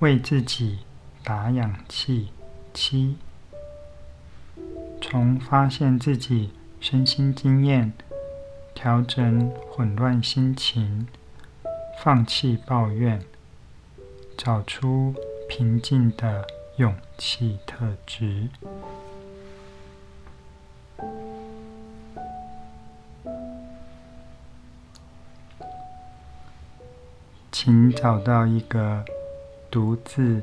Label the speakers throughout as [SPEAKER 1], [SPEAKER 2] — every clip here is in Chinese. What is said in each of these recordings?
[SPEAKER 1] 为自己打氧气七，从发现自己身心经验，调整混乱心情，放弃抱怨，找出平静的勇气特质。请找到一个独自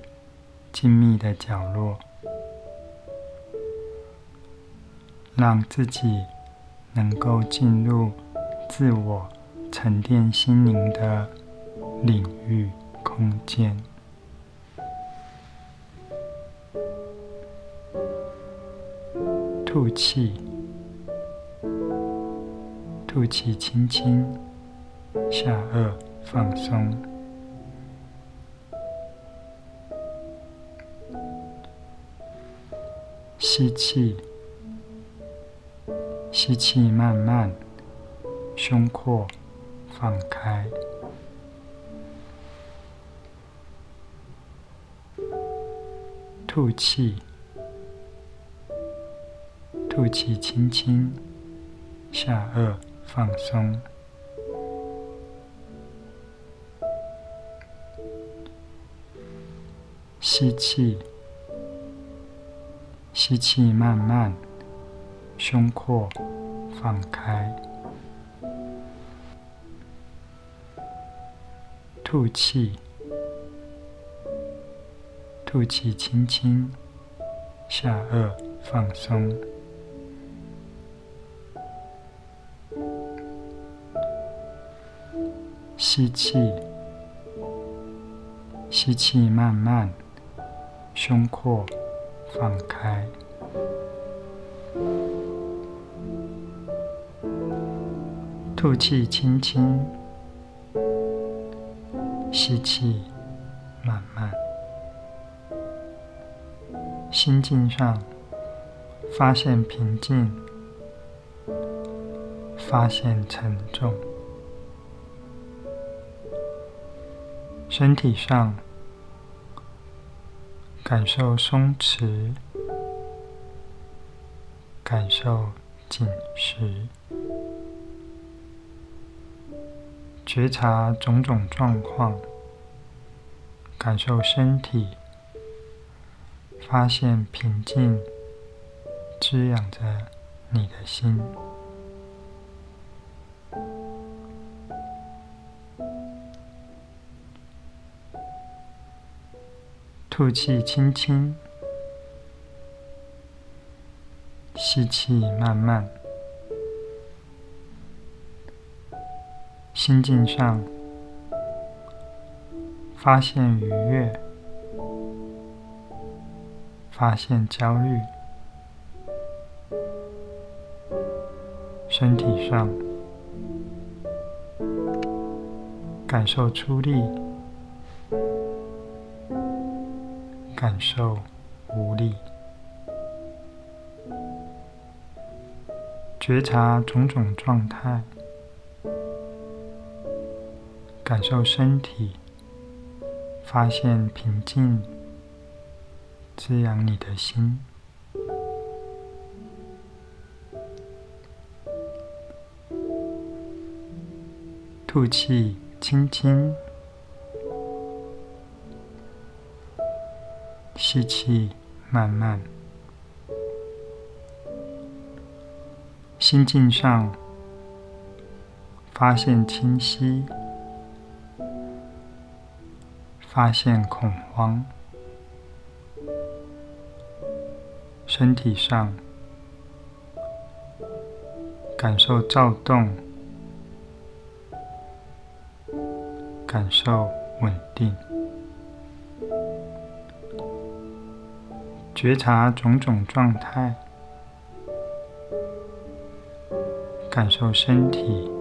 [SPEAKER 1] 静谧的角落，让自己能够进入自我沉淀心灵的领域空间。吐气，吐气，轻轻下颚放松。吸气，吸气，慢慢，胸廓放开。吐气，吐气，轻轻，下颚放松。吸气。吸气，慢慢，胸廓放开。吐气，吐气，轻轻，下颚放松。吸气，吸气，慢慢，胸廓。放开，吐气，轻轻，吸气，慢慢，心境上发现平静，发现沉重，身体上。感受松弛，感受紧实，觉察种种状况，感受身体，发现平静，滋养着你的心。吐气，轻轻；吸气，慢慢。心境上发现愉悦，发现焦虑；身体上感受出力。感受无力，觉察种种状态，感受身体，发现平静，滋养你的心。吐气，轻轻。吸气，慢慢。心境上发现清晰，发现恐慌。身体上感受躁动，感受稳定。觉察种种状态，感受身体，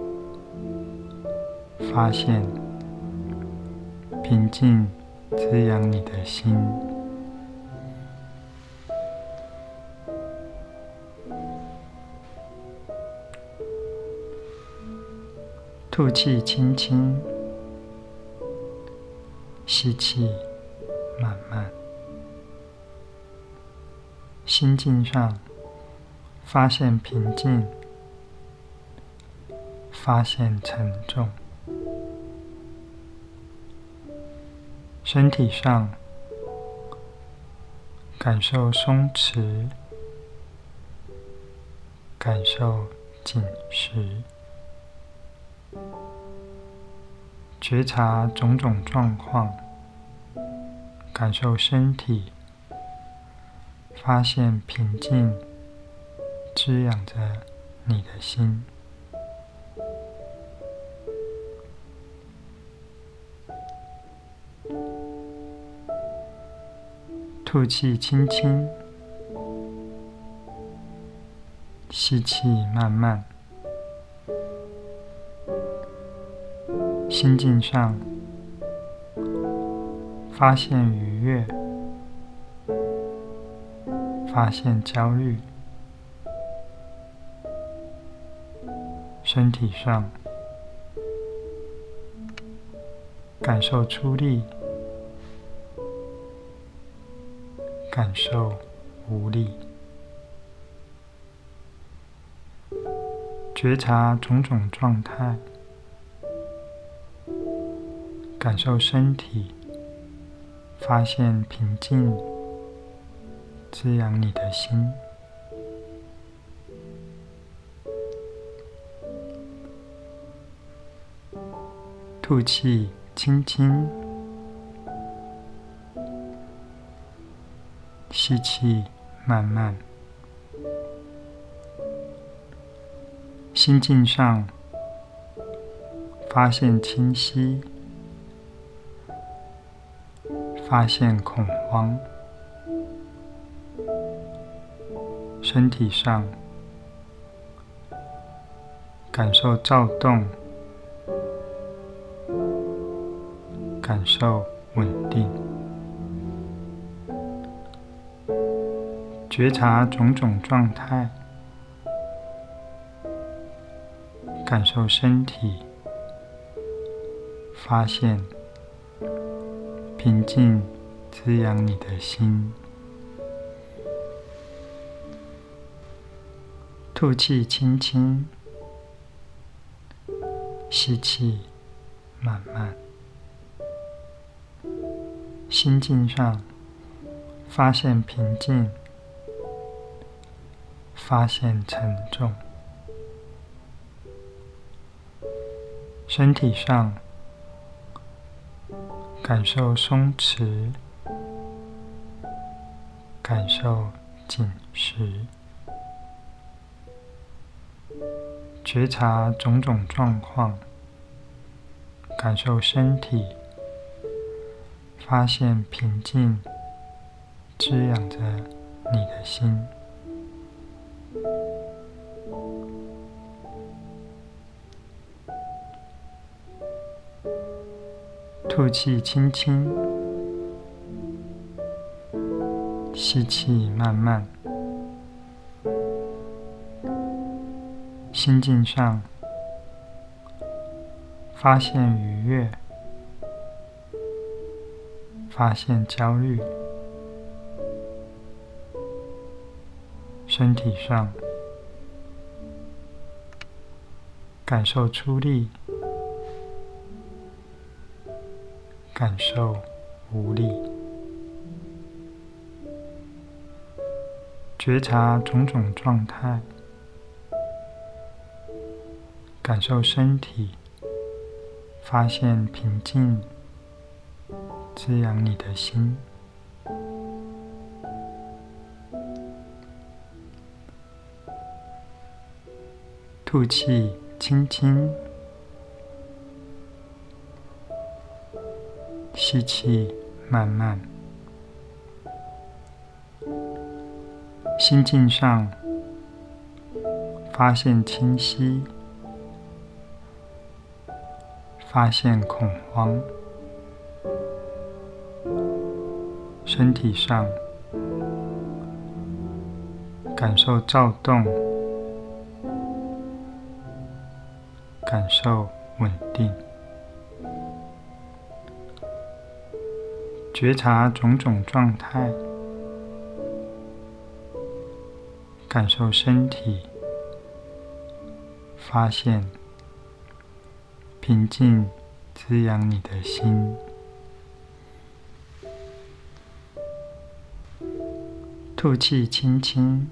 [SPEAKER 1] 发现平静，滋养你的心。吐气，轻轻，吸气，慢慢。心境上发现平静，发现沉重。身体上感受松弛，感受紧实。觉察种种状况，感受身体，发现平静滋养着你的心。吐气轻轻，吸气慢慢。心境上，发现愉悦，发现焦虑；身体上，感受出力，感受无力，觉察种种状态。感受身体，发现平静，滋养你的心。吐气，轻轻；吸气，慢慢。心境上，发现清晰。发现恐慌，身体上感受躁动，感受稳定，觉察种种状态，感受身体，发现。平静滋养你的心。吐气轻轻，吸气慢慢。心境上发现平静，发现沉重。身体上。感受松弛，感受紧实，觉察种种状况，感受身体，发现平静，滋养着你的心。吐气轻轻，吸气慢慢。心境上，发现愉悦，发现焦虑。身体上，感受出力。感受无力，觉察种种状态，感受身体，发现平静，滋养你的心。吐气，轻轻。吸气，慢慢。心境上，发现清晰，发现恐慌。身体上，感受躁动，感受稳定。觉察种种状态，感受身体，发现平静滋养你的心。吐气轻轻，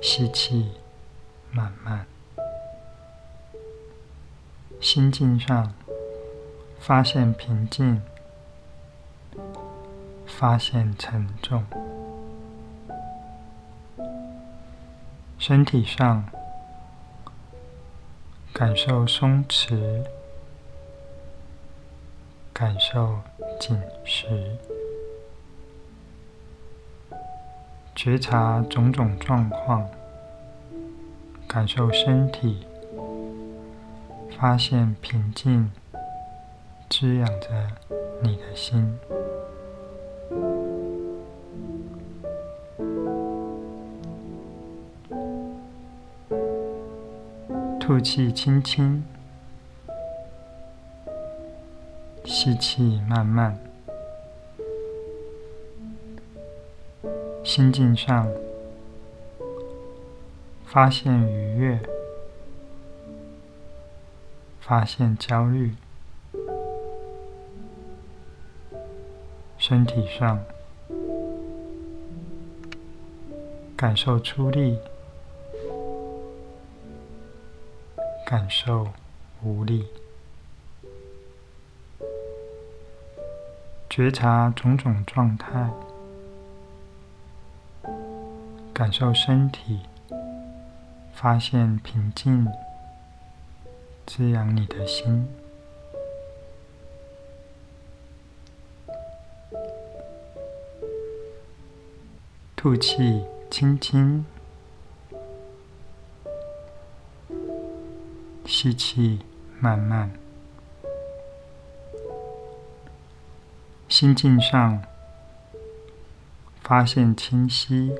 [SPEAKER 1] 吸气慢慢。心境上，发现平静，发现沉重；身体上，感受松弛，感受紧实，觉察种种状况，感受身体。发现平静滋养着你的心。吐气轻轻，吸气慢慢。心境上，发现愉悦。发现焦虑，身体上感受出力，感受无力，觉察种种状态，感受身体，发现平静。滋养你的心。吐气，轻轻；吸气，慢慢。心境上，发现清晰，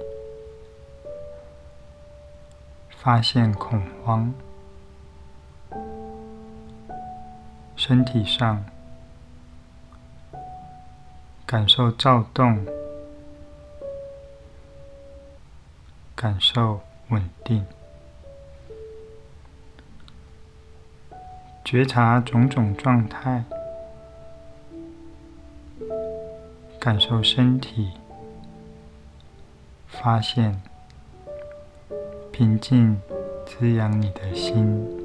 [SPEAKER 1] 发现恐慌。身体上，感受躁动，感受稳定，觉察种种状态，感受身体，发现平静滋养你的心。